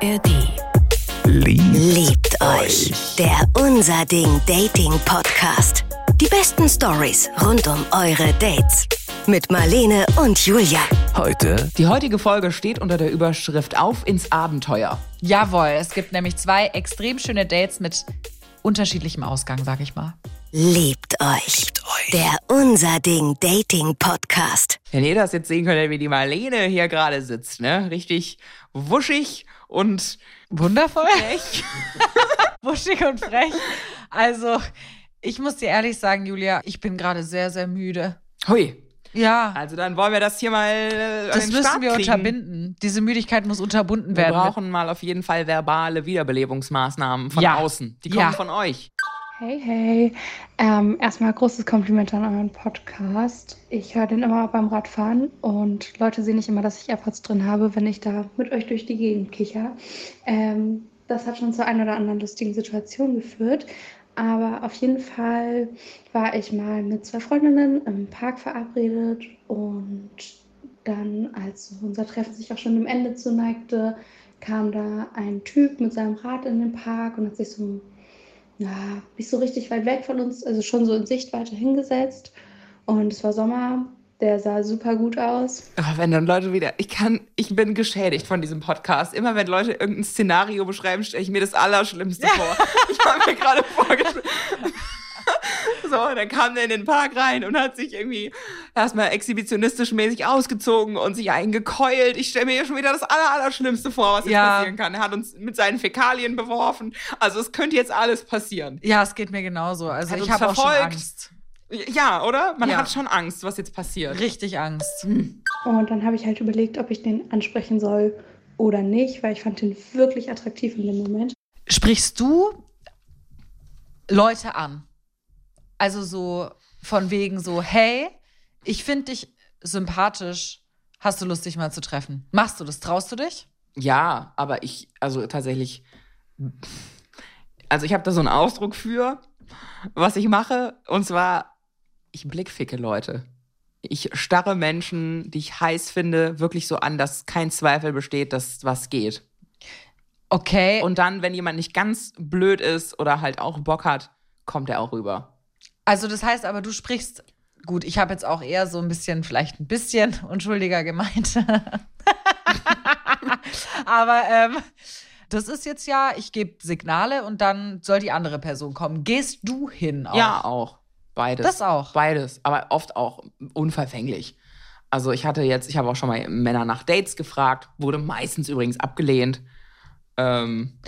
ARD. Liebt, Liebt euch. Der Unser Ding Dating Podcast. Die besten Stories rund um eure Dates. Mit Marlene und Julia. heute Die heutige Folge steht unter der Überschrift Auf ins Abenteuer. Jawohl, es gibt nämlich zwei extrem schöne Dates mit unterschiedlichem Ausgang, sag ich mal. Liebt euch. Der Unser Ding Dating Podcast. Wenn ihr das jetzt sehen könnt, wie die Marlene hier gerade sitzt, ne? Richtig wuschig und Wundervoll. frech. Wuschig und frech. Also, ich muss dir ehrlich sagen, Julia, ich bin gerade sehr, sehr müde. Hui. Ja, Also dann wollen wir das hier mal äh, das müssen Start wir kriegen. unterbinden. Diese Müdigkeit muss unterbunden Wir werden. brauchen mal auf jeden Fall verbale Wiederbelebungsmaßnahmen von Ja. außen. Die kommen Ja. von euch. Hey, hey. Ähm, erstmal großes Kompliment an euren Podcast. Ich höre den immer beim Radfahren und Leute sehen nicht immer, dass ich AirPods drin habe, wenn ich da mit euch durch die Gegend kicher. Ähm, das hat schon zu einer oder anderen lustigen Situation geführt. Aber auf jeden Fall war ich mal mit zwei Freundinnen im Park verabredet und dann, als unser Treffen sich auch schon dem Ende zuneigte, kam da ein Typ mit seinem Rad in den Park und hat sich so ja, nicht so richtig weit weg von uns, also schon so in Sichtweite hingesetzt. Und es war Sommer, der sah super gut aus. Oh, wenn dann Leute wieder, ich kann, ich bin geschädigt von diesem Podcast. Immer wenn Leute irgendein Szenario beschreiben, stelle ich mir das Allerschlimmste vor. Ich habe mir gerade vorgestellt. So, dann kam der in den Park rein und hat sich irgendwie erstmal exhibitionistisch mäßig ausgezogen und sich eingekeult. Ich stelle mir hier schon wieder das Aller, Allerschlimmste vor, was jetzt Ja. passieren kann. Er hat uns mit seinen Fäkalien beworfen. Also es könnte jetzt alles passieren. Ja, es geht mir genauso. Also, Hat ich habe auch schon verfolgt. Angst. Ja, oder? Man Ja. hat schon Angst, was jetzt passiert. Richtig Angst. Und dann habe ich halt überlegt, ob ich den ansprechen soll oder nicht, weil ich fand den wirklich attraktiv in dem Moment. Sprichst du Leute an? Also so von wegen so, hey, ich finde dich sympathisch. Hast du Lust, dich mal zu treffen? Machst du das? Traust du dich? Ja, aber ich, also tatsächlich, also ich habe da so einen Ausdruck für, was ich mache. Und zwar, ich blickficke Leute. Ich starre Menschen, die ich heiß finde, wirklich so an, dass kein Zweifel besteht, dass was geht. Okay. Und dann, wenn jemand nicht ganz blöd ist oder halt auch Bock hat, kommt er auch rüber. Also das heißt aber, du sprichst, gut, ich habe jetzt auch eher so ein bisschen, vielleicht ein bisschen unschuldiger gemeint. aber ähm, das ist jetzt ja, ich gebe Signale und dann soll die andere Person kommen. Gehst du hin auch? Ja, auch. Beides. Das auch. Beides, aber oft auch unverfänglich. Also ich hatte jetzt, ich habe auch schon mal Männer nach Dates gefragt, wurde meistens übrigens abgelehnt. Ähm,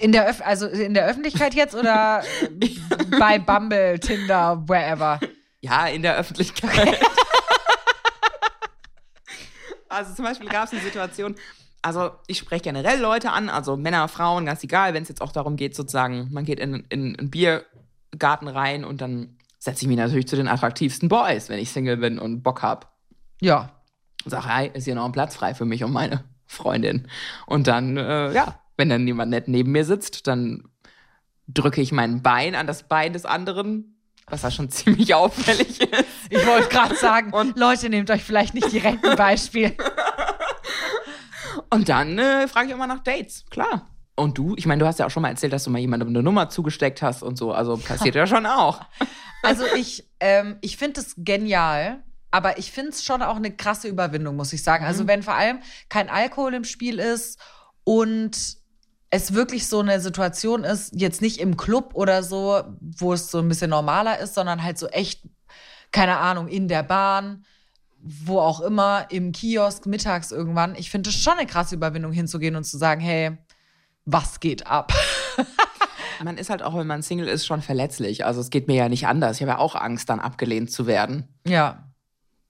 In der, Öff also in der Öffentlichkeit jetzt oder bei Bumble, Tinder, wherever? ja, in der Öffentlichkeit. also zum Beispiel gab es eine Situation, also ich spreche generell Leute an, also Männer, Frauen, ganz egal, wenn es jetzt auch darum geht, sozusagen, man geht in, in einen Biergarten rein und dann setze ich mich natürlich zu den attraktivsten Boys, wenn ich Single bin und Bock hab. Ja. Sag, hey, ist hier noch ein Platz frei für mich und meine Freundin. Und dann, äh, ja, wenn dann jemand nett neben mir sitzt, dann drücke ich mein Bein an das Bein des anderen, was da schon ziemlich auffällig ist. Ich wollte gerade sagen, Und- Leute, nehmt euch vielleicht nicht direkt ein Beispiel. Und dann äh, frage ich immer nach Dates, klar. Und du? Ich meine, du hast ja auch schon mal erzählt, dass du mal jemandem eine Nummer zugesteckt hast und so. Also passiert ja schon auch. Also ich, ähm, ich finde es genial, aber ich finde es schon auch eine krasse Überwindung, muss ich sagen. Also wenn vor allem kein Alkohol im Spiel ist und es wirklich so eine Situation ist, jetzt nicht im Club oder so, wo es so ein bisschen normaler ist, sondern halt so echt, keine Ahnung, in der Bahn, wo auch immer, im Kiosk, mittags irgendwann. Ich finde es schon eine krasse Überwindung hinzugehen und zu sagen, hey, was geht ab? Man ist halt auch, wenn man Single ist, schon verletzlich. Also es geht mir ja nicht anders. Ich habe ja auch Angst, dann abgelehnt zu werden. Ja.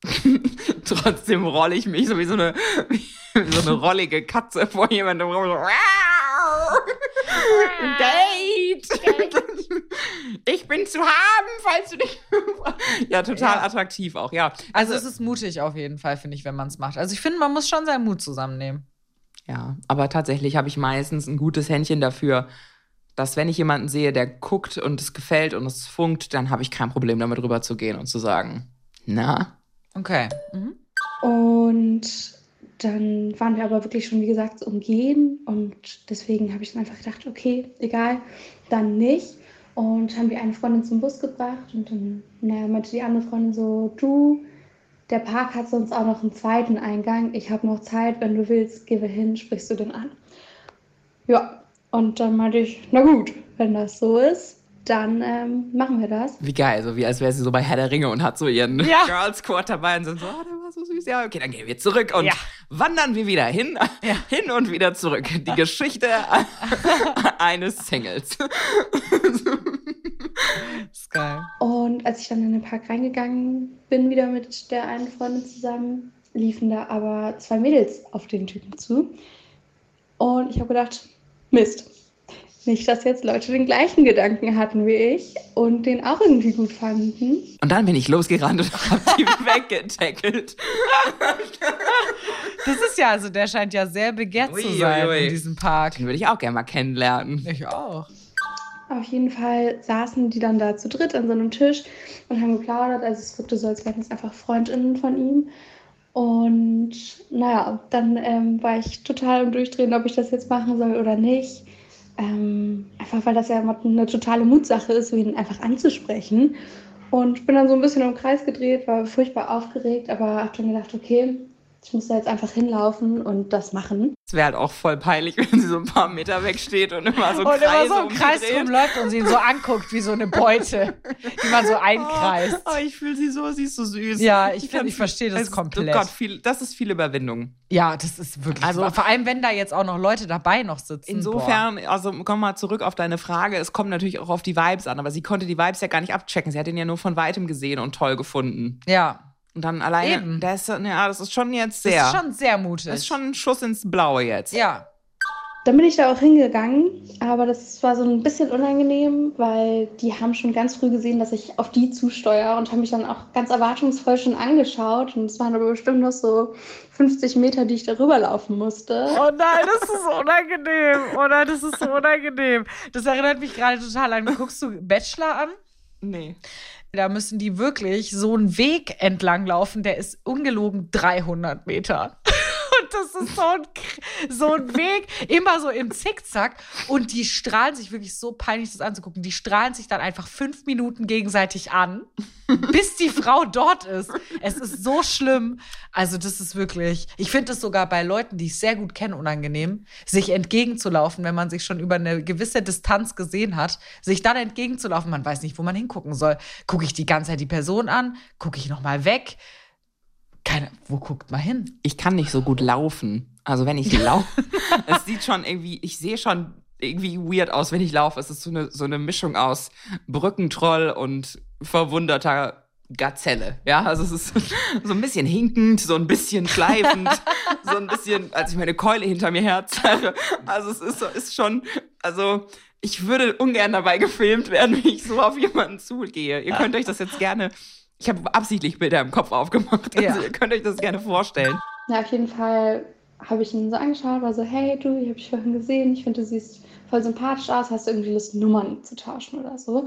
Trotzdem rolle ich mich so wie so eine, wie so eine rollige Katze vor jemandem rum. So, Date! Ich bin zu haben, falls du dich. ja, total Ja. attraktiv auch, ja. Also es ist mutig auf jeden Fall, finde ich, wenn man es macht. Also ich finde, man muss schon seinen Mut zusammennehmen. Ja, aber tatsächlich habe ich meistens ein gutes Händchen dafür, dass wenn ich jemanden sehe, der guckt und es gefällt und es funkt, dann habe ich kein Problem damit rüberzugehen und zu sagen, na, Okay. Mhm. Und dann waren wir aber wirklich schon, wie gesagt, umgehen und deswegen habe ich dann einfach gedacht, okay, egal, dann nicht. Und haben wir eine Freundin zum Bus gebracht und dann naja, meinte die andere Freundin so, du, der Park hat sonst auch noch einen zweiten Eingang. Ich habe noch Zeit, wenn du willst, geh wir hin, sprichst du den an. Ja, und dann meinte ich, na gut, wenn das so ist, dann ähm, machen wir das. Wie geil, so wie als wäre sie so bei Herr der Ringe und hat so ihren Ja. Girls Squad dabei und sind so, oh, war so süß. Ja, okay, dann gehen wir zurück und Ja. wandern wir wieder hin, Ja. hin und wieder zurück. Die Geschichte eines Singles. ist geil. Und als ich dann in den Park reingegangen bin, wieder mit der einen Freundin zusammen, liefen da aber zwei Mädels auf den Typen zu. Und ich habe gedacht, Mist. Nicht, dass jetzt Leute den gleichen Gedanken hatten wie ich und den auch irgendwie gut fanden. Und dann bin ich losgerannt und hab die weggetackelt. Das ist ja, also der scheint ja sehr begehrt zu Ui, sein ui, ui. in diesem Park. Den würde ich auch gerne mal kennenlernen. Ich auch. Auf jeden Fall saßen die dann da zu dritt an so einem Tisch und haben geplaudert. Also es wirkte so, als wären es einfach Freundinnen von ihm. Und naja, dann ähm, war ich total im Durchdrehen, ob ich das jetzt machen soll oder nicht. Ähm, einfach weil das ja eine totale Mutsache ist, ihn einfach anzusprechen. Und bin dann so ein bisschen im Kreis gedreht, war furchtbar aufgeregt, aber habe dann gedacht, okay, ich muss da jetzt einfach hinlaufen und das machen. Es wäre halt auch voll peinlich, wenn sie so ein paar Meter wegsteht und immer so und Kreise immer so im Kreis rumläuft und sie ihn so anguckt wie so eine Beute, die man so einkreist. Oh, oh, ich fühle sie so, sie ist so süß. Ja, ich find- kann's- ich verstehe das es- komplett. Oh Gott, viel, das ist viel Überwindung. Ja, das ist wirklich. Also- Also vor allem, wenn da jetzt auch noch Leute dabei noch sitzen. Insofern, also komm mal zurück auf deine Frage. Es kommt natürlich auch auf die Vibes an, aber sie konnte die Vibes ja gar nicht abchecken. Sie hat ihn ja nur von weitem gesehen und toll gefunden. Boah. Ja, Und dann alleine, Eben. das, ist, ja, das ist schon jetzt das sehr. ist schon sehr mutig. das ist schon ein Schuss ins Blaue jetzt. Ja. Dann bin ich da auch hingegangen, aber das war so ein bisschen unangenehm, weil die haben schon ganz früh gesehen, dass ich auf die zusteuere und haben mich dann auch ganz erwartungsvoll schon angeschaut. Und es waren aber bestimmt noch so 50 Meter, die ich darüber laufen musste. Oh nein, das ist so unangenehm. Oh nein, das ist so unangenehm. Das erinnert mich gerade total an. Guckst du Bachelor an? Nee. Da müssen die wirklich so einen Weg entlang laufen, der ist ungelogen 300 Meter. Das ist so ein, so ein Weg, immer so im Zickzack. Und die strahlen sich wirklich so peinlich, das anzugucken. Die strahlen sich dann einfach fünf Minuten gegenseitig an, bis die Frau dort ist. Es ist so schlimm. Also, das ist wirklich, ich finde es sogar bei Leuten, die ich sehr gut kenne, unangenehm, sich entgegenzulaufen, wenn man sich schon über eine gewisse Distanz gesehen hat, sich dann entgegenzulaufen. Man weiß nicht, wo man hingucken soll. Gucke ich die ganze Zeit die Person an? Gucke ich nochmal weg? Keine, wo guckt man hin? Ich kann nicht so gut laufen. Also wenn ich laufe, es sieht schon irgendwie, ich sehe schon irgendwie weird aus, wenn ich laufe. Es ist so eine, so eine Mischung aus Brückentroll und verwunderter Gazelle. Ja, also es ist so ein bisschen hinkend, so ein bisschen schleifend, so ein bisschen, als ich meine Keule hinter mir herzerre. Also es ist, ist schon, also ich würde ungern dabei gefilmt werden, wie ich so auf jemanden zugehe. Ihr könnt euch das jetzt gerne, ich habe absichtlich Bilder im Kopf aufgemacht. Also Ja. ihr könnt euch das gerne vorstellen. Ja, auf jeden Fall habe ich ihn so angeschaut, war so, hey du, ich habe dich vorhin gesehen, ich finde, du siehst voll sympathisch aus, hast du irgendwie Lust, Nummern zu tauschen oder so.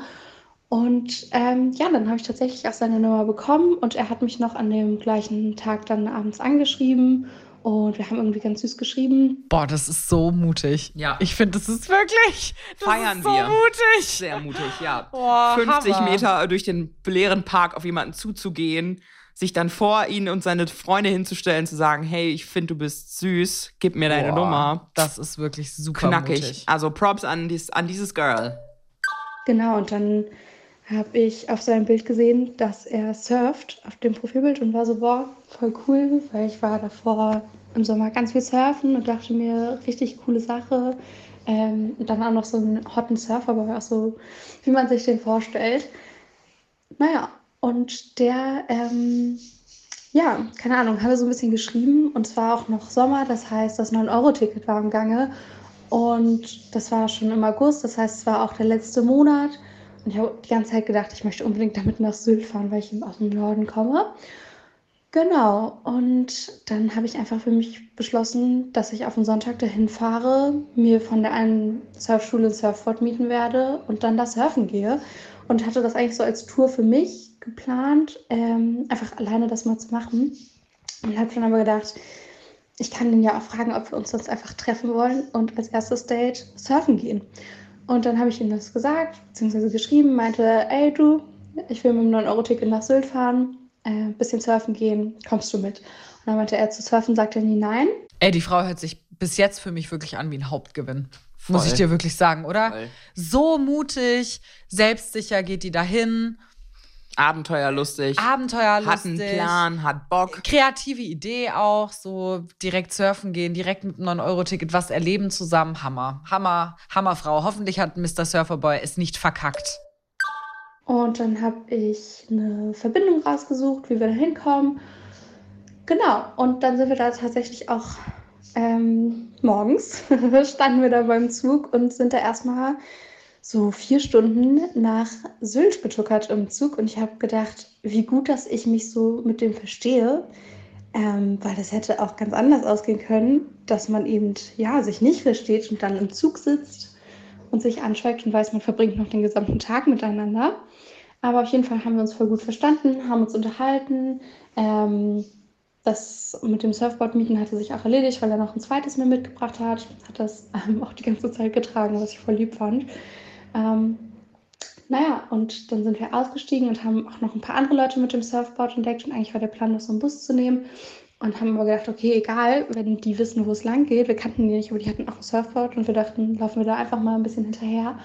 Und ähm, ja, dann habe ich tatsächlich auch seine Nummer bekommen und er hat mich noch an dem gleichen Tag dann abends angeschrieben und wir haben irgendwie ganz süß geschrieben. Boah, das ist so mutig. Ja. Ich finde, das ist wirklich das Feiern ist so wir. mutig. Sehr mutig, ja. Boah, 50 Hammer. Meter durch den leeren Park auf jemanden zuzugehen, sich dann vor ihn und seine Freunde hinzustellen, zu sagen, hey, ich finde, du bist süß, gib mir deine Boah, Nummer. Das ist wirklich super Knackig. mutig. Also Props an, dies, an dieses Girl. Genau, und dann habe ich auf seinem Bild gesehen, dass er surft auf dem Profilbild und war so, boah, voll cool, weil ich war davor im Sommer ganz viel surfen und dachte mir, richtig coole Sache. Ähm, und dann auch noch so einen hotten Surfer, aber auch so, wie man sich den vorstellt. Naja, und der, ähm, ja, keine Ahnung, hatte so ein bisschen geschrieben und es war auch noch Sommer, das heißt, das 9-Euro-Ticket war im Gange. Und das war schon im August, das heißt, es war auch der letzte Monat. Und ich habe die ganze Zeit gedacht, ich möchte unbedingt damit nach Sylt fahren, weil ich aus dem Norden komme. Genau, und dann habe ich einfach für mich beschlossen, dass ich auf den Sonntag dahin fahre, mir von der einen Surfschule ein Surfboard mieten werde und dann da surfen gehe. Und hatte das eigentlich so als Tour für mich geplant, ähm, einfach alleine das mal zu machen. Und habe dann aber gedacht, ich kann ihn ja auch fragen, ob wir uns sonst einfach treffen wollen und als erstes Date surfen gehen. Und dann habe ich ihm das gesagt, beziehungsweise geschrieben, meinte, ey du, ich will mit einem 9-Euro-Ticket nach Sylt fahren, ein äh, bisschen surfen gehen, kommst du mit? Und dann meinte er zu surfen, sagte er nie nein. Ey, die Frau hört sich bis jetzt für mich wirklich an wie ein Hauptgewinn. Voll. Muss ich dir wirklich sagen, oder? Voll. So mutig, selbstsicher geht die dahin. Abenteuerlustig. Abenteuerlustig. Hat einen Plan, hat Bock. Kreative Idee auch, so direkt surfen gehen, direkt mit einem 9-Euro-Ticket was erleben zusammen. Hammer. Hammer, Hammerfrau. Hoffentlich hat Mr. Surferboy es nicht verkackt. Und dann habe ich eine Verbindung rausgesucht, wie wir da hinkommen. Genau. Und dann sind wir da tatsächlich auch ähm, morgens, standen wir da beim Zug und sind da erstmal so vier Stunden nach Sylt getuckert im Zug und ich habe gedacht, wie gut, dass ich mich so mit dem verstehe, ähm, weil das hätte auch ganz anders ausgehen können, dass man eben ja sich nicht versteht und dann im Zug sitzt und sich anschweigt und weiß, man verbringt noch den gesamten Tag miteinander. Aber auf jeden Fall haben wir uns voll gut verstanden, haben uns unterhalten. Ähm, das mit dem Surfboard-Mieten hatte sich auch erledigt, weil er noch ein zweites mir mitgebracht hat. Hat das ähm, auch die ganze Zeit getragen, was ich voll lieb fand. Ähm, naja, und dann sind wir ausgestiegen und haben auch noch ein paar andere Leute mit dem Surfboard entdeckt. Und eigentlich war der Plan, noch so einen Bus zu nehmen. Und haben aber gedacht, okay, egal, wenn die wissen, wo es lang geht. Wir kannten die nicht, aber die hatten auch ein Surfboard. Und wir dachten, laufen wir da einfach mal ein bisschen hinterher.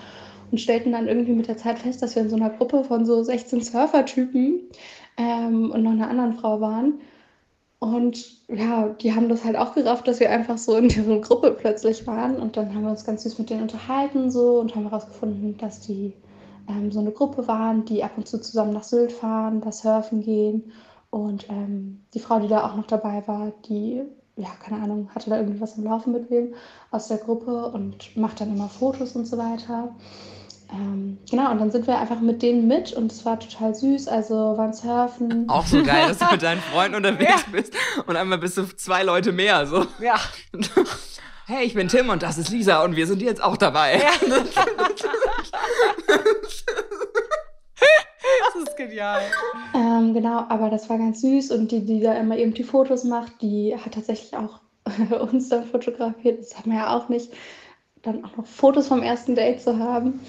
Und stellten dann irgendwie mit der Zeit fest, dass wir in so einer Gruppe von so 16 Surfertypen ähm, und noch einer anderen Frau waren. Und ja, die haben das halt auch gerafft, dass wir einfach so in deren Gruppe plötzlich waren. Und dann haben wir uns ganz süß mit denen unterhalten so und haben herausgefunden, dass die ähm, so eine Gruppe waren, die ab und zu zusammen nach Sylt fahren, da surfen gehen. Und ähm, die Frau, die da auch noch dabei war, die, ja, keine Ahnung, hatte da irgendwie was im Laufen mit wem aus der Gruppe und macht dann immer Fotos und so weiter. Ähm, genau, und dann sind wir einfach mit denen mit und es war total süß. Also waren surfen. Auch so geil, dass du mit deinen Freunden unterwegs ja. bist und einmal bist du zwei Leute mehr. So. Ja. Hey, ich bin Tim und das ist Lisa und wir sind jetzt auch dabei. Ja. das ist genial. Ähm, genau, aber das war ganz süß und die, die da immer eben die Fotos macht, die hat tatsächlich auch uns dann fotografiert. Das haben wir ja auch nicht. Dann auch noch Fotos vom ersten Date zu haben.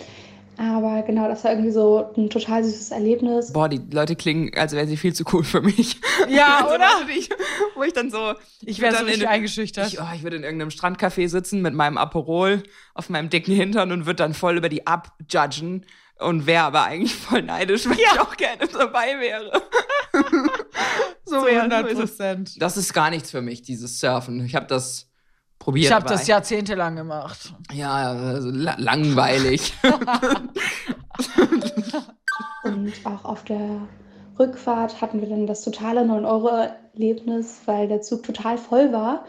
Aber genau, das war irgendwie so ein total süßes Erlebnis. Boah, die Leute klingen, als wären sie viel zu cool für mich. Ja, also, oder? Ich, wo ich dann so. Ich wäre so richtig in, eingeschüchtert. Ich, oh, ich würde in irgendeinem Strandcafé sitzen mit meinem Aperol auf meinem dicken Hintern und würde dann voll über die abjudgen und wäre aber eigentlich voll neidisch, weil ja. ich auch gerne dabei wäre. so, so 100 Prozent. Das ist gar nichts für mich, dieses Surfen. Ich habe das probiert. Ich habe das jahrzehntelang gemacht. Ja, also la langweilig. Und auch auf der Rückfahrt hatten wir dann das totale 9-Euro-Erlebnis, weil der Zug total voll war.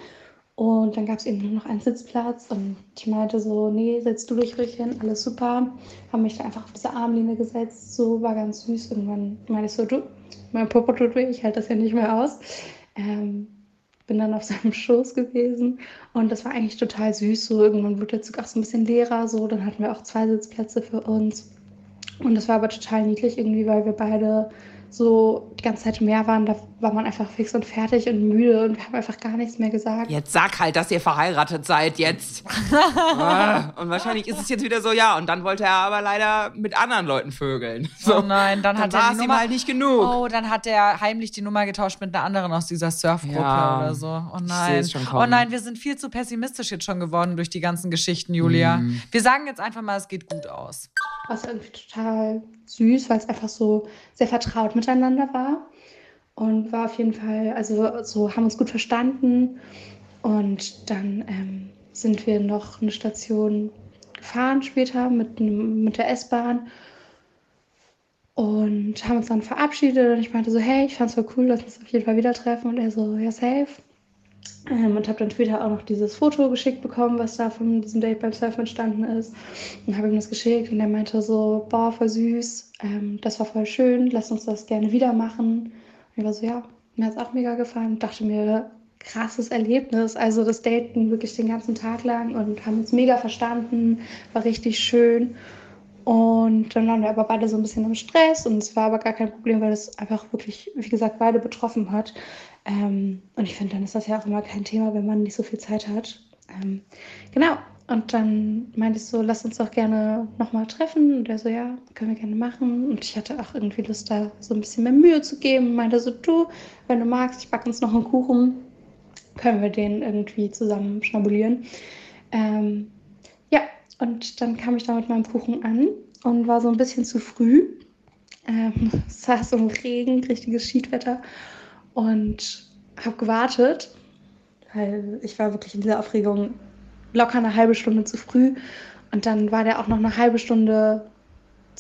Und dann gab es eben nur noch einen Sitzplatz und ich meinte so, nee, setz du dich ruhig hin, alles super. Haben mich da einfach auf diese Armlehne gesetzt, so war ganz süß. Irgendwann meinte ich so, du, mein Popo tut weh, ich halte das ja nicht mehr aus. Ähm, bin dann auf seinem Schoß gewesen und das war eigentlich total süß. So irgendwann wurde der Zug auch so ein bisschen leerer, so dann hatten wir auch zwei Sitzplätze für uns und das war aber total niedlich irgendwie, weil wir beide so die ganze Zeit im Meer waren, da war man einfach fix und fertig und müde und wir haben einfach gar nichts mehr gesagt. Jetzt sag halt, dass ihr verheiratet seid jetzt. Ah, und wahrscheinlich ist es jetzt wieder so, ja, und dann wollte er aber leider mit anderen Leuten vögeln. So, oh nein, dann, dann hat er die Nummer halt nicht genug. Oh, dann hat er heimlich die Nummer getauscht mit einer anderen aus dieser Surfgruppe ja, oder so. Oh nein. Oh nein, wir sind viel zu pessimistisch jetzt schon geworden durch die ganzen Geschichten, Julia. Mm. Wir sagen jetzt einfach mal, es geht gut aus. Was irgendwie total süß, weil es einfach so sehr vertraut miteinander war. Und war auf jeden Fall, also so haben uns gut verstanden. Und dann ähm, sind wir noch eine Station gefahren später mit, mit der S-Bahn. Und haben uns dann verabschiedet. Und ich meinte so, hey, ich fand's voll cool, lass uns auf jeden Fall wieder treffen. Und er so, ja, safe. Ähm, und habe dann später auch noch dieses Foto geschickt bekommen, was da von diesem Date beim Surfen entstanden ist. Und habe ihm das geschickt und er meinte so, boah, voll süß, ähm, das war voll schön, lass uns das gerne wieder machen. Und ich war so, ja, mir hat es auch mega gefallen. Und dachte mir, krasses Erlebnis. Also das Daten wirklich den ganzen Tag lang und haben uns mega verstanden, war richtig schön. Und dann waren wir aber beide so ein bisschen im Stress und es war aber gar kein Problem, weil es einfach wirklich, wie gesagt, beide betroffen hat. Ähm, und ich finde, dann ist das ja auch immer kein Thema, wenn man nicht so viel Zeit hat. Ähm, genau. Und dann meinte ich so, lass uns doch gerne nochmal treffen. Und er so, ja, können wir gerne machen. Und ich hatte auch irgendwie Lust, da so ein bisschen mehr Mühe zu geben. Und meinte so, du, wenn du magst, ich backe uns noch einen Kuchen, können wir den irgendwie zusammen schnabulieren. Ähm, ja, und dann kam ich da mit meinem Kuchen an und war so ein bisschen zu früh. Ähm, so ein Regen, richtiges Schiedwetter. Und habe gewartet, weil ich war wirklich in dieser Aufregung locker eine halbe Stunde zu früh. Und dann war der auch noch eine halbe Stunde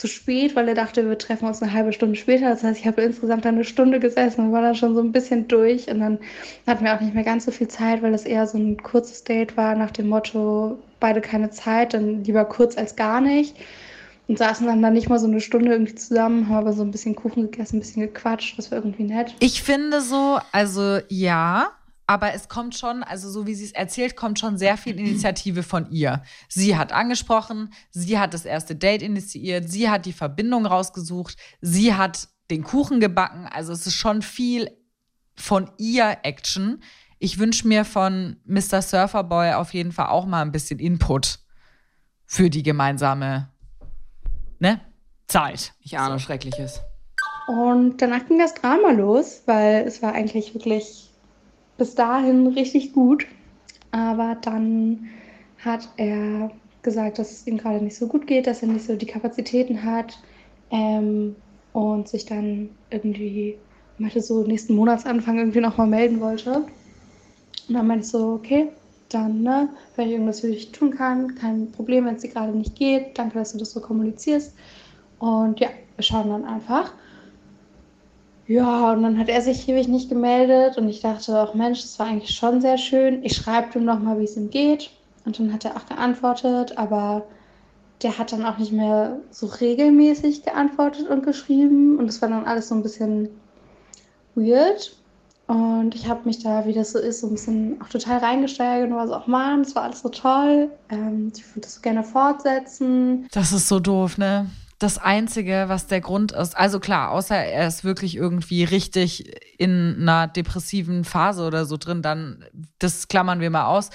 zu spät, weil er dachte, wir treffen uns eine halbe Stunde später. Das heißt, ich habe insgesamt eine Stunde gesessen und war dann schon so ein bisschen durch. Und dann hatten wir auch nicht mehr ganz so viel Zeit, weil es eher so ein kurzes Date war nach dem Motto, beide keine Zeit, dann lieber kurz als gar nicht. Und saßen dann, dann nicht mal so eine Stunde irgendwie zusammen, haben aber so ein bisschen Kuchen gegessen, ein bisschen gequatscht, das war irgendwie nett. Ich finde so, also ja, aber es kommt schon, also so wie sie es erzählt, kommt schon sehr viel Initiative von ihr. Sie hat angesprochen, sie hat das erste Date initiiert, sie hat die Verbindung rausgesucht, sie hat den Kuchen gebacken. Also es ist schon viel von ihr Action. Ich wünsche mir von Mr. Surferboy auf jeden Fall auch mal ein bisschen Input für die gemeinsame ne, Zeit. Ich ahne so. Schreckliches. Und danach ging das Drama los, weil es war eigentlich wirklich bis dahin richtig gut. Aber dann hat er gesagt, dass es ihm gerade nicht so gut geht, dass er nicht so die Kapazitäten hat ähm, und sich dann irgendwie, meinte so nächsten Monatsanfang irgendwie nochmal melden wollte. Und dann meinte ich so, okay, dann, ne, wenn ich irgendwas für dich tun kann, kein Problem, wenn es dir gerade nicht geht. Danke, dass du das so kommunizierst. Und ja, wir schauen dann einfach. Ja, und dann hat er sich ewig nicht gemeldet und ich dachte auch, Mensch, das war eigentlich schon sehr schön. Ich schreibe ihm nochmal, wie es ihm geht. Und dann hat er auch geantwortet, aber der hat dann auch nicht mehr so regelmäßig geantwortet und geschrieben. Und das war dann alles so ein bisschen weird. Und ich habe mich da, wie das so ist, so ein bisschen auch total reingesteigert und war so, ach man, das war alles so toll. Ähm, ich würde das so gerne fortsetzen. Das ist so doof, ne? Das Einzige, was der Grund ist, also klar, außer er ist wirklich irgendwie richtig in einer depressiven Phase oder so drin, dann, das klammern wir mal aus.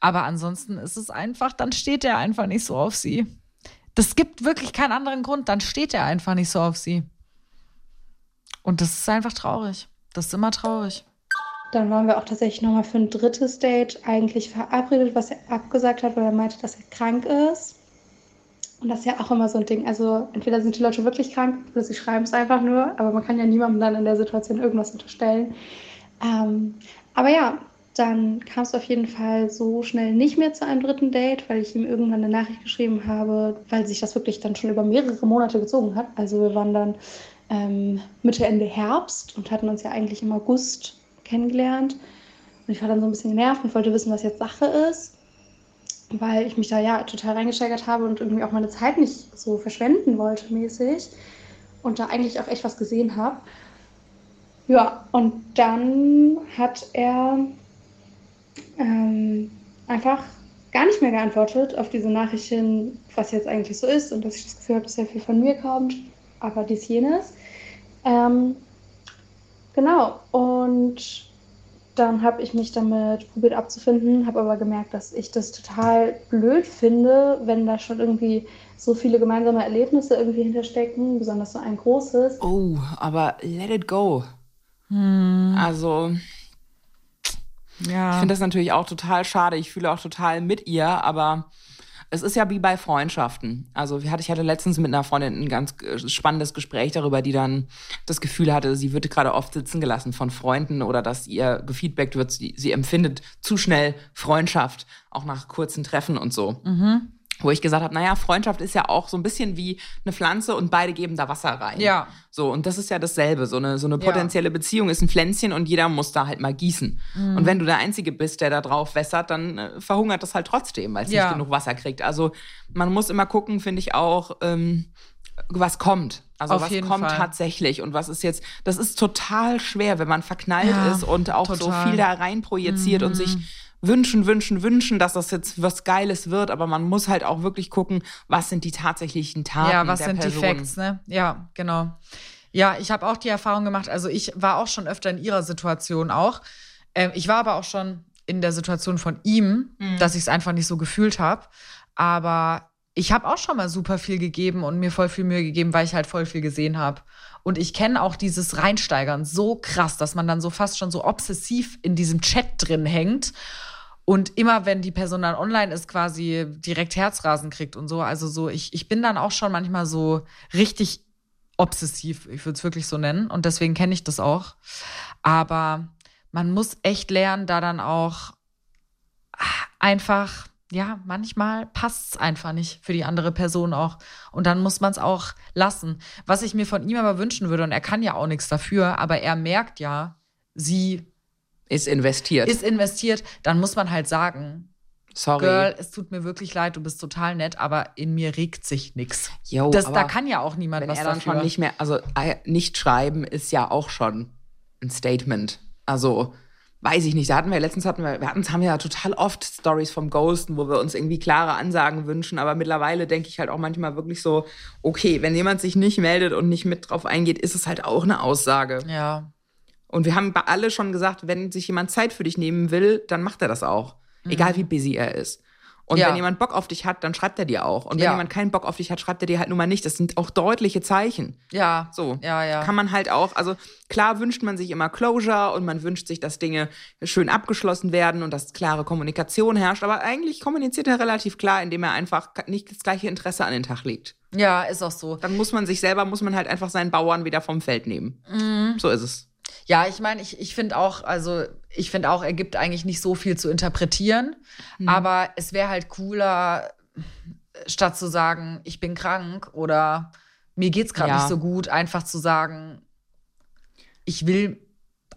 Aber ansonsten ist es einfach, dann steht er einfach nicht so auf sie. Das gibt wirklich keinen anderen Grund, dann steht er einfach nicht so auf sie. Und das ist einfach traurig. Das ist immer traurig. Dann waren wir auch tatsächlich nochmal für ein drittes Date eigentlich verabredet, was er abgesagt hat, weil er meinte, dass er krank ist. Und das ist ja auch immer so ein Ding. Also entweder sind die Leute wirklich krank oder sie schreiben es einfach nur, aber man kann ja niemandem dann in der Situation irgendwas unterstellen. Ähm, aber ja, dann kam es auf jeden Fall so schnell nicht mehr zu einem dritten Date, weil ich ihm irgendwann eine Nachricht geschrieben habe, weil sich das wirklich dann schon über mehrere Monate gezogen hat. Also wir waren dann ähm, Mitte, Ende Herbst und hatten uns ja eigentlich im August kennengelernt. Und ich war dann so ein bisschen genervt und wollte wissen, was jetzt Sache ist, weil ich mich da ja total reingesteigert habe und irgendwie auch meine Zeit nicht so verschwenden wollte mäßig und da eigentlich auch echt was gesehen habe. Ja, und dann hat er ähm, einfach gar nicht mehr geantwortet auf diese Nachrichten, was jetzt eigentlich so ist und dass ich das Gefühl habe, dass sehr viel von mir kommt, aber dies jenes. Ähm, genau, und dann habe ich mich damit probiert abzufinden, habe aber gemerkt, dass ich das total blöd finde, wenn da schon irgendwie so viele gemeinsame Erlebnisse irgendwie hinterstecken, besonders so ein großes. Oh, aber let it go. Hm. Also, ja. ich finde das natürlich auch total schade. Ich fühle auch total mit ihr, aber es ist ja wie bei Freundschaften. Also ich hatte letztens mit einer Freundin ein ganz äh, spannendes Gespräch darüber, die dann das Gefühl hatte, sie wird gerade oft sitzen gelassen von Freunden oder dass ihr gefeedbackt wird, sie, sie empfindet zu schnell Freundschaft, auch nach kurzen Treffen und so. Mhm wo ich gesagt habe, naja, Freundschaft ist ja auch so ein bisschen wie eine Pflanze und beide geben da Wasser rein. Ja. So, und das ist ja dasselbe. So eine, so eine potenzielle ja. Beziehung ist ein Pflänzchen und jeder muss da halt mal gießen. Mhm. Und wenn du der Einzige bist, der da drauf wässert, dann äh, verhungert das halt trotzdem, weil es ja. nicht genug Wasser kriegt. Also man muss immer gucken, finde ich auch, ähm, was kommt. Also Auf was kommt Fall. tatsächlich und was ist jetzt, das ist total schwer, wenn man verknallt ja, ist und auch total. so viel da rein projiziert mhm. und sich wünschen, wünschen, wünschen, dass das jetzt was Geiles wird, aber man muss halt auch wirklich gucken, was sind die tatsächlichen Taten Ja, was der sind Person. die Facts, ne? Ja, genau. Ja, ich habe auch die Erfahrung gemacht, also ich war auch schon öfter in ihrer Situation auch. Ähm, ich war aber auch schon in der Situation von ihm, Mhm. dass ich es einfach nicht so gefühlt habe. Aber ich habe auch schon mal super viel gegeben und mir voll viel Mühe gegeben, weil ich halt voll viel gesehen habe. Und ich kenne auch dieses Reinsteigern so krass, dass man dann so fast schon so obsessiv in diesem Chat drin hängt. Und immer wenn die Person dann online ist, quasi direkt Herzrasen kriegt und so. Also so, ich, ich bin dann auch schon manchmal so richtig obsessiv, ich würde es wirklich so nennen. Und deswegen kenne ich das auch. Aber man muss echt lernen, da dann auch einfach, ja, manchmal passt es einfach nicht für die andere Person auch. Und dann muss man es auch lassen. Was ich mir von ihm aber wünschen würde, und er kann ja auch nichts dafür, aber er merkt ja, sie Ist investiert. ist investiert, dann muss man halt sagen, Sorry. Girl, es tut mir wirklich leid, du bist total nett, aber in mir regt sich nichts. Jo, Das, da kann ja auch niemand wenn was er dann dafür. schon nicht mehr, also äh, nicht schreiben ist ja auch schon ein Statement. Also weiß ich nicht. Da hatten wir letztens hatten wir, wir hatten, haben ja total oft Stories vom Ghosten, wo wir uns irgendwie klare Ansagen wünschen. Aber mittlerweile denke ich halt auch manchmal wirklich so, okay, wenn jemand sich nicht meldet und nicht mit drauf eingeht, ist es halt auch eine Aussage. ja, Und wir haben alle schon gesagt, wenn sich jemand Zeit für dich nehmen will, dann macht er das auch. Egal wie busy er ist. Und Mhm. Ja. wenn jemand Bock auf dich hat, dann schreibt er dir auch. Und wenn Ja. jemand keinen Bock auf dich hat, schreibt er dir halt nun mal nicht. Das sind auch deutliche Zeichen. ja, So. ja, ja. Kann man halt auch, also klar wünscht man sich immer Closure und man wünscht sich, dass Dinge schön abgeschlossen werden und dass klare Kommunikation herrscht. Aber eigentlich kommuniziert er relativ klar, indem er einfach nicht das gleiche Interesse an den Tag legt. ja, ist auch so. Dann muss man sich selber, muss man halt einfach seinen Bauern wieder vom Feld nehmen. Mhm. So ist es. Ja, ich meine, ich, ich finde auch, also ich finde auch, er gibt eigentlich nicht so viel zu interpretieren, Mhm. aber es wäre halt cooler, statt zu sagen, ich bin krank oder mir geht's gerade Ja. nicht so gut, einfach zu sagen, ich will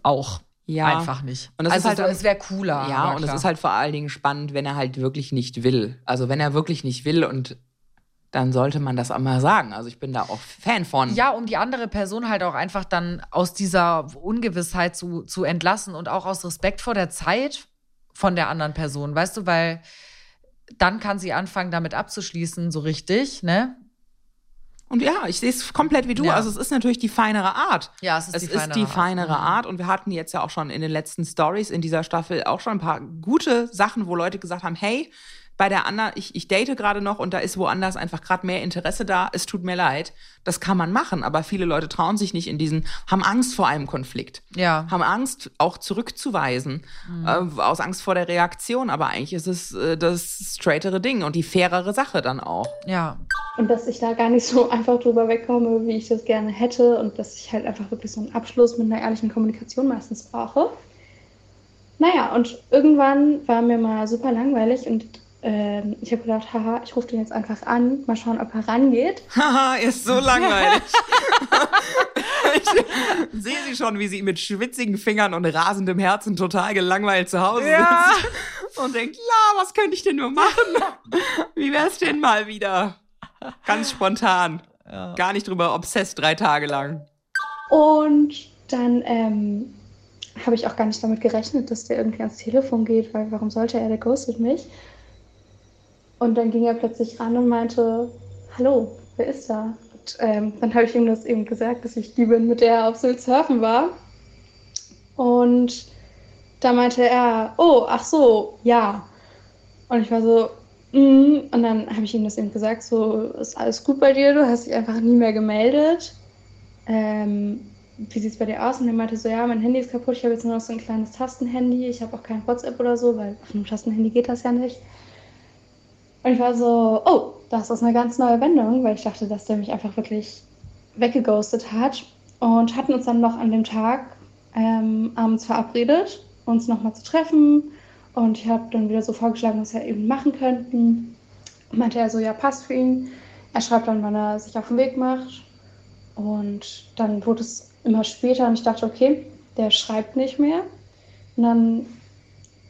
auch Ja. einfach nicht. Und das also ist halt so, es wäre cooler. Ja, und es ist halt vor allen Dingen spannend, wenn er halt wirklich nicht will. Also wenn er wirklich nicht will und dann sollte man das auch mal sagen. Also ich bin da auch Fan von. Ja, um die andere Person halt auch einfach dann aus dieser Ungewissheit zu, zu entlassen und auch aus Respekt vor der Zeit von der anderen Person, weißt du, weil dann kann sie anfangen, damit abzuschließen, so richtig, ne? Und ja, ich sehe es komplett wie du. Ja. Also es ist natürlich die feinere Art. Ja, es ist es die ist feinere die Art. feinere Mhm. Art. Und wir hatten jetzt ja auch schon in den letzten Stories in dieser Staffel auch schon ein paar gute Sachen, wo Leute gesagt haben, hey, bei der anderen, ich, ich date gerade noch und da ist woanders einfach gerade mehr Interesse da. Es tut mir leid. Das kann man machen, aber viele Leute trauen sich nicht in diesen, haben Angst vor einem Konflikt. Ja. Haben Angst, auch zurückzuweisen, Mhm. äh, aus Angst vor der Reaktion. Aber eigentlich ist es äh, das straightere Ding und die fairere Sache dann auch. Ja. Und dass ich da gar nicht so einfach drüber wegkomme, wie ich das gerne hätte. Und dass ich halt einfach wirklich so einen Abschluss mit einer ehrlichen Kommunikation meistens brauche. Naja, und irgendwann war mir mal super langweilig und ähm, ich habe gedacht, haha, ich rufe den jetzt einfach an, mal schauen, ob er rangeht. Haha, ist so langweilig. ich sehe sie schon, wie sie mit schwitzigen Fingern und rasendem Herzen total gelangweilt zu Hause Ja. sitzt und denkt, la, was könnte ich denn nur machen? Wie wär's denn mal wieder? Ganz spontan. Gar nicht drüber obsessed drei Tage lang. Und dann ähm, habe ich auch gar nicht damit gerechnet, dass der irgendwie ans Telefon geht, weil warum sollte er, der ghostet mich. Und dann ging er plötzlich ran und meinte, hallo, wer ist da? Und ähm, dann habe ich ihm das eben gesagt, dass ich die bin, mit der er auf Sylt surfen war. Und da meinte er, oh, ach so, ja. Und ich war so, mm. und dann habe ich ihm das eben gesagt, so, ist alles gut bei dir, du hast dich einfach nie mehr gemeldet ähm, wie sieht es bei dir aus? Und er meinte so, ja, mein Handy ist kaputt, ich habe jetzt nur noch so ein kleines Tastenhandy, ich habe auch kein WhatsApp oder so, weil auf einem Tastenhandy geht das ja nicht. Und ich war so, oh, das ist eine ganz neue Wendung, weil ich dachte, dass der mich einfach wirklich weggeghostet hat. Und hatten uns dann noch an dem Tag ähm, abends verabredet, uns nochmal zu treffen. Und ich habe dann wieder so vorgeschlagen, was wir eben machen könnten. Meinte er so, ja, passt für ihn. Er schreibt dann, wann er sich auf den Weg macht. Und dann wurde es immer später und ich dachte, okay, der schreibt nicht mehr. Und dann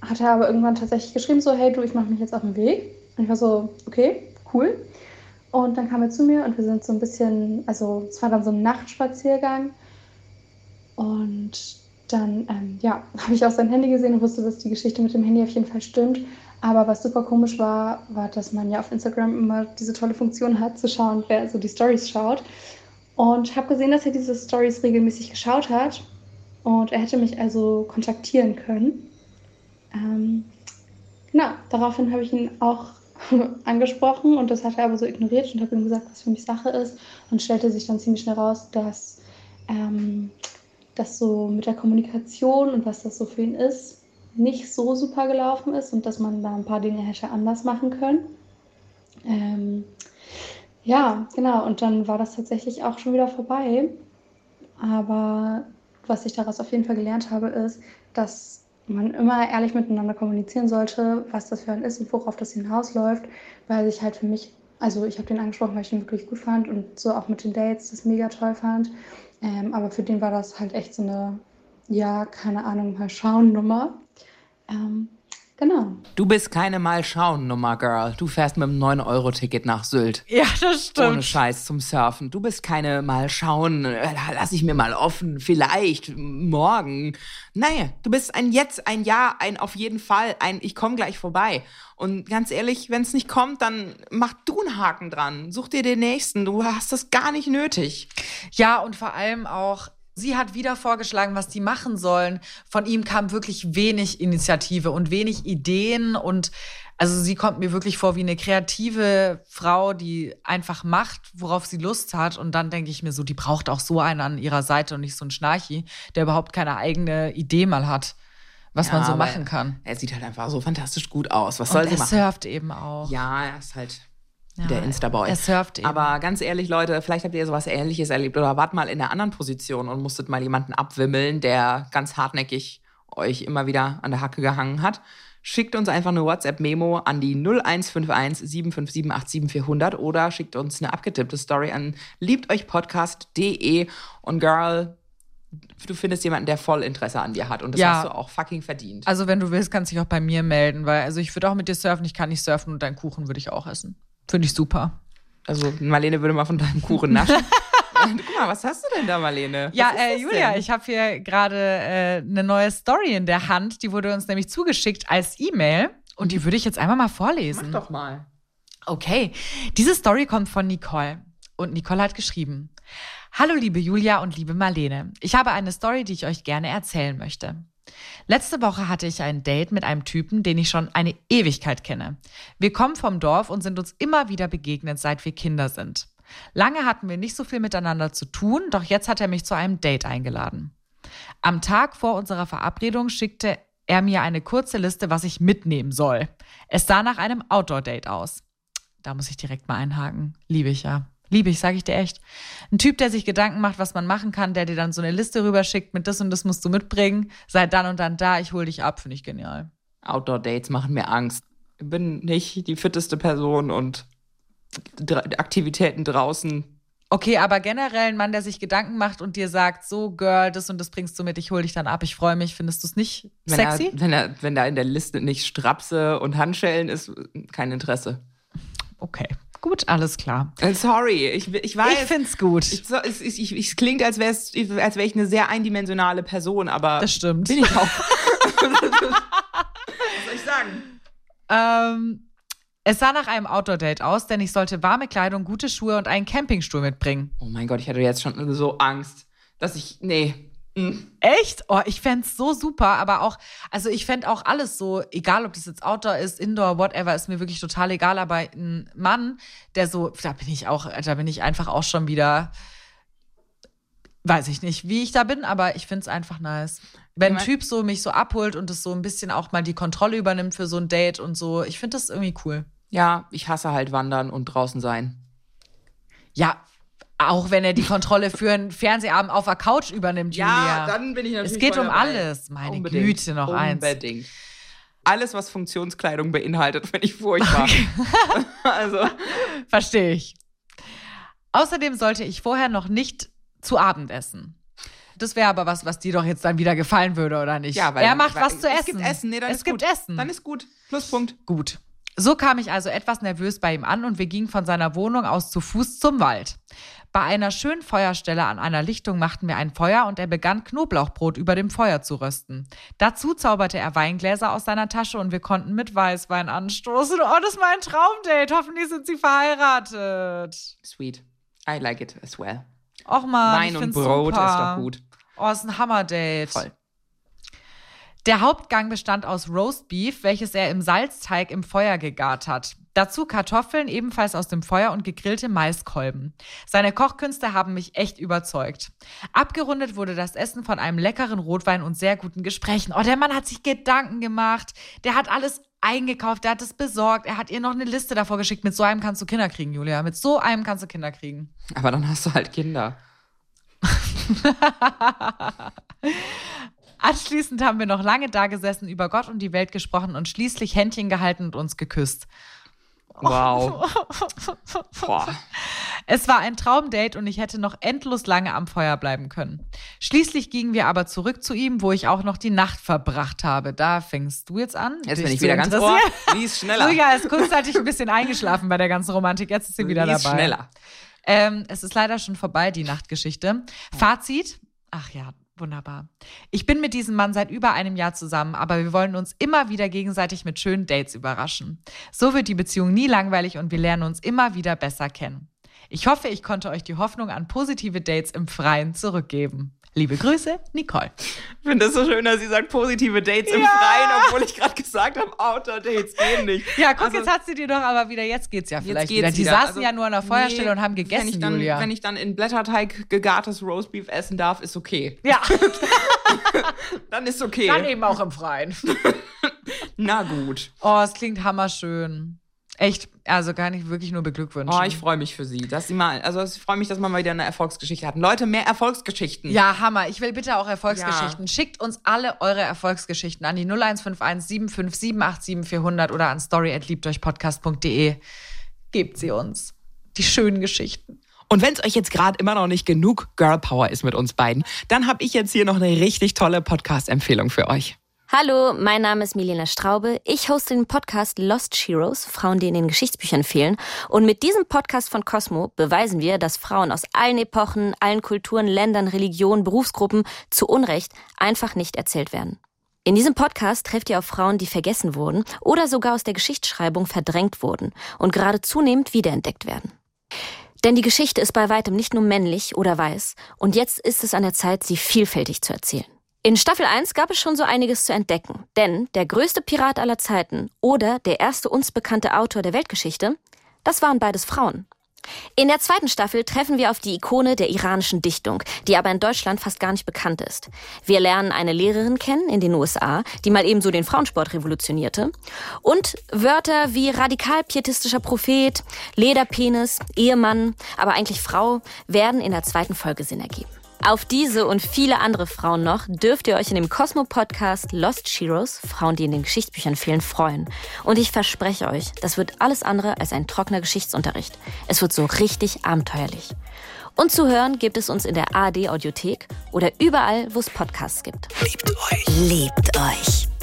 hat er aber irgendwann tatsächlich geschrieben, so, hey du, ich mache mich jetzt auf den Weg. Und ich war so, okay, cool. Und dann kam er zu mir und wir sind so ein bisschen, also es war dann so ein Nachtspaziergang. Und dann ähm, ja, habe ich auch sein Handy gesehen und wusste, dass die Geschichte mit dem Handy auf jeden Fall stimmt. Aber was super komisch war, war, dass man ja auf Instagram immer diese tolle Funktion hat, zu schauen, wer so die Stories schaut. Und habe gesehen, dass er diese Stories regelmäßig geschaut hat. Und er hätte mich also kontaktieren können. Ähm, genau, daraufhin habe ich ihn auch angesprochen und das hat er aber so ignoriert und habe ihm gesagt, was für mich Sache ist. Und stellte sich dann ziemlich schnell raus, dass ähm, das so mit der Kommunikation und was das so für ihn ist, nicht so super gelaufen ist und dass man da ein paar Dinge hätte anders machen können. Ähm, ja, genau. Und dann war das tatsächlich auch schon wieder vorbei. Aber was ich daraus auf jeden Fall gelernt habe, ist, dass man immer ehrlich miteinander kommunizieren sollte, was das für ein ist und worauf das hinausläuft, weil sich halt für mich, also ich habe den angesprochen, weil ich ihn wirklich gut fand und so auch mit den Dates das mega toll fand. Ähm, aber für den war das halt echt so eine, ja, keine Ahnung, mal schauen Nummer. Ähm, genau. Du bist keine Mal-Schauen-Nummer, Girl. Du fährst mit einem 9-Euro-Ticket nach Sylt. Ja, das stimmt. Ohne Scheiß zum Surfen. Du bist keine Mal-Schauen, lass ich mir mal offen, vielleicht, morgen. Naja, du bist ein Jetzt, ein Ja, ein auf jeden Fall, ein Ich komm gleich vorbei. Und ganz ehrlich, wenn es nicht kommt, dann mach du einen Haken dran. Such dir den nächsten. Du hast das gar nicht nötig. Ja, und vor allem auch, sie hat wieder vorgeschlagen, was die machen sollen. Von ihm kam wirklich wenig Initiative und wenig Ideen und also sie kommt mir wirklich vor wie eine kreative Frau, die einfach macht, worauf sie Lust hat. Und dann denke ich mir so, die braucht auch so einen an ihrer Seite und nicht so einen Schnarchi, der überhaupt keine eigene Idee mal hat, was man so machen kann. Er sieht halt einfach so fantastisch gut aus. Was soll Und sie er machen? surft eben auch. Ja, er ist halt Ja, der Instaboy. Er surft eben. Aber ganz ehrlich, Leute, vielleicht habt ihr sowas Ähnliches erlebt oder wart mal in der anderen Position und musstet mal jemanden abwimmeln, der ganz hartnäckig euch immer wieder an der Hacke gehangen hat. Schickt uns einfach eine WhatsApp-Memo an die 0151 757 87400 oder schickt uns eine abgetippte Story an liebteuchpodcast.de und Girl, du findest jemanden, der voll Interesse an dir hat und das Ja. hast du auch fucking verdient. Also wenn du willst, kannst du dich auch bei mir melden, weil also ich würde auch mit dir surfen, ich kann nicht surfen und deinen Kuchen würde ich auch essen. Finde ich super. Also Marlene würde mal von deinem Kuchen naschen. Guck mal, was hast du denn da, Marlene? Ja, Was ist äh, Julia, denn? ich habe hier gerade äh, eine neue Story in der Hand. Die wurde uns nämlich zugeschickt als E-Mail und die würde ich jetzt einmal mal vorlesen. Mach doch mal. Okay, diese Story kommt von Nicole. Und Nicole hat geschrieben: Hallo, liebe Julia und liebe Marlene. Ich habe eine Story, die ich euch gerne erzählen möchte. Letzte Woche hatte ich ein Date mit einem Typen, den ich schon eine Ewigkeit kenne. Wir kommen vom Dorf und sind uns immer wieder begegnet, seit wir Kinder sind. Lange hatten wir nicht so viel miteinander zu tun, doch jetzt hat er mich zu einem Date eingeladen. Am Tag vor unserer Verabredung schickte er mir eine kurze Liste, was ich mitnehmen soll. Es sah nach einem Outdoor-Date aus. Da muss ich direkt mal einhaken. Liebe ich ja. Liebe ich, sage ich dir echt. Ein Typ, der sich Gedanken macht, was man machen kann, der dir dann so eine Liste rüberschickt, mit das und das musst du mitbringen, sei dann und dann da, ich hol dich ab, finde ich genial. Outdoor-Dates machen mir Angst. Ich bin nicht die fitteste Person und Aktivitäten draußen. Okay, aber generell ein Mann, der sich Gedanken macht und dir sagt, so Girl, das und das bringst du mit, ich hol dich dann ab, ich freue mich, findest du es nicht Wenn sexy? Er, wenn, er, wenn da in der Liste nicht Strapse und Handschellen ist, kein Interesse. Okay, gut, alles klar. Äh, Sorry, ich, ich weiß. Ich find's gut. ich, es, ich, es klingt, als wäre als wär ich eine sehr eindimensionale Person, aber Das stimmt. bin ich auch. Was soll ich sagen? Ähm, es sah nach einem Outdoor-Date aus, denn ich sollte warme Kleidung, gute Schuhe und einen Campingstuhl mitbringen. Oh mein Gott, ich hatte jetzt schon so Angst, dass ich. Nee. Mm. Echt? Oh, ich fänd's so super, aber auch, also ich fänd auch alles so, egal ob das jetzt Outdoor ist, Indoor, whatever, ist mir wirklich total egal, aber ein Mann, der so, da bin ich auch, da bin ich einfach auch schon wieder, weiß ich nicht, wie ich da bin, aber ich find's einfach nice. Wenn ein Typ so mich so abholt und es so ein bisschen auch mal die Kontrolle übernimmt für so ein Date und so, ich find das irgendwie cool. Ja, ich hasse halt Wandern und draußen sein. Ja, auch wenn er die Kontrolle für einen Fernsehabend auf der Couch übernimmt, Julia. bin ich Es geht um alles. Meine Güte, noch eins. Unbedingt. Alles, was Funktionskleidung beinhaltet, finde ich furchtbar. also, Verstehe ich. Außerdem sollte ich vorher noch nicht zu Abend essen. Das wäre aber was, was dir doch jetzt dann wieder gefallen würde, oder nicht? ja, weil er macht weil was zu es essen. gibt Essen. Nee, dann es ist gibt gut. Essen. Dann ist gut. Pluspunkt. gut. So kam ich also etwas nervös bei ihm an und wir gingen von seiner Wohnung aus zu Fuß zum Wald. Bei einer schönen Feuerstelle an einer Lichtung machten wir ein Feuer und er begann Knoblauchbrot über dem Feuer zu rösten. Dazu zauberte er Weingläser aus seiner Tasche und wir konnten mit Weißwein anstoßen. Oh, das ist mein Traumdate. Hoffentlich sind sie verheiratet. Sweet. I like it as well. Och man, Wein und Brot super. ist doch gut. Oh, ist ein Hammerdate. Voll. Der Hauptgang bestand aus Roastbeef, welches er im Salzteig im Feuer gegart hat. Dazu Kartoffeln, ebenfalls aus dem Feuer und gegrillte Maiskolben. Seine Kochkünste haben mich echt überzeugt. Abgerundet wurde das Essen von einem leckeren Rotwein und sehr guten Gesprächen. Oh, der Mann hat sich Gedanken gemacht. Der hat alles eingekauft, der hat es besorgt. Er hat ihr noch eine Liste davor geschickt. Mit so einem kannst du Kinder kriegen, Julia. Mit so einem kannst du Kinder kriegen. Aber dann hast du halt Kinder. Anschließend haben wir noch lange da gesessen, über Gott und die Welt gesprochen und schließlich Händchen gehalten und uns geküsst. Wow. Boah. Es war ein Traumdate und ich hätte noch endlos lange am Feuer bleiben können. Schließlich gingen wir aber zurück zu ihm, wo ich auch noch die Nacht verbracht habe. Da fängst du jetzt an. Jetzt dich bin ich wieder ganz ohr. Lies schneller. Julia ist kurzzeitig ein bisschen eingeschlafen bei der ganzen Romantik. Jetzt ist sie wieder Lies dabei. schneller. Ähm, es ist leider schon vorbei, die Nachtgeschichte. Fazit. Ach ja, wunderbar. Ich bin mit diesem Mann seit über einem Jahr zusammen, aber wir wollen uns immer wieder gegenseitig mit schönen Dates überraschen. So wird die Beziehung nie langweilig und wir lernen uns immer wieder besser kennen. Ich hoffe, ich konnte euch die Hoffnung an positive Dates im Freien zurückgeben. Liebe Grüße, Nicole. Ich finde es so schön, dass sie sagt, positive Dates im Ja. Freien, obwohl ich gerade gesagt habe, Outdoor-Dates gehen nicht. Ja, guck, Also- jetzt hat sie dir doch aber wieder, jetzt geht's ja vielleicht geht's wieder. Die wieder. saßen Also, ja nur an der Feuerstelle nee, und haben wenn gegessen, ich dann, Julia. Wenn ich dann in Blätterteig gegartes Roastbeef essen darf, ist okay. ja, Dann ist okay. dann eben auch im Freien. Na gut. Oh, es klingt hammerschön. Echt, also kann ich wirklich nur beglückwünschen. Oh, ich freue mich für sie, dass sie mal, also ich freue mich, dass man mal wieder eine Erfolgsgeschichte hat. Leute, mehr Erfolgsgeschichten. ja, Hammer. Ich will bitte auch Erfolgsgeschichten. Schickt uns alle eure Erfolgsgeschichten an die 0151 75 787 400 oder an story@liebteuchpodcast.de. Gebt sie uns. Die schönen Geschichten. Und wenn es euch jetzt gerade immer noch nicht genug Girl Power ist mit uns beiden, dann habe ich jetzt hier noch eine richtig tolle Podcast-Empfehlung für euch. Hallo, mein Name ist Milena Straube. Ich hoste den Podcast Lost Heroes, Frauen, die in den Geschichtsbüchern fehlen. Und mit diesem Podcast von Cosmo beweisen wir, dass Frauen aus allen Epochen, allen Kulturen, Ländern, Religionen, Berufsgruppen zu Unrecht einfach nicht erzählt werden. In diesem Podcast trefft ihr auf Frauen, die vergessen wurden oder sogar aus der Geschichtsschreibung verdrängt wurden und gerade zunehmend wiederentdeckt werden. Denn die Geschichte ist bei weitem nicht nur männlich oder weiß und jetzt ist es an der Zeit, sie vielfältig zu erzählen. In Staffel 1 gab es schon so einiges zu entdecken, denn der größte Pirat aller Zeiten oder der erste uns bekannte Autor der Weltgeschichte, das waren beides Frauen. In der zweiten Staffel treffen wir auf die Ikone der iranischen Dichtung, die aber in Deutschland fast gar nicht bekannt ist. Wir lernen eine Lehrerin kennen in den USA, die mal ebenso den Frauensport revolutionierte. Und Wörter wie radikal-pietistischer Prophet, Lederpenis, Ehemann, aber eigentlich Frau werden in der zweiten Folge Sinn ergeben. Auf diese und viele andere Frauen noch dürft ihr euch in dem Cosmo-Podcast Lost Heroes, Frauen, die in den Geschichtsbüchern fehlen, freuen. Und ich verspreche euch, das wird alles andere als ein trockener Geschichtsunterricht. Es wird so richtig abenteuerlich. Und zu hören gibt es uns in der ARD-Audiothek oder überall, wo es Podcasts gibt. Liebt euch. Liebt euch.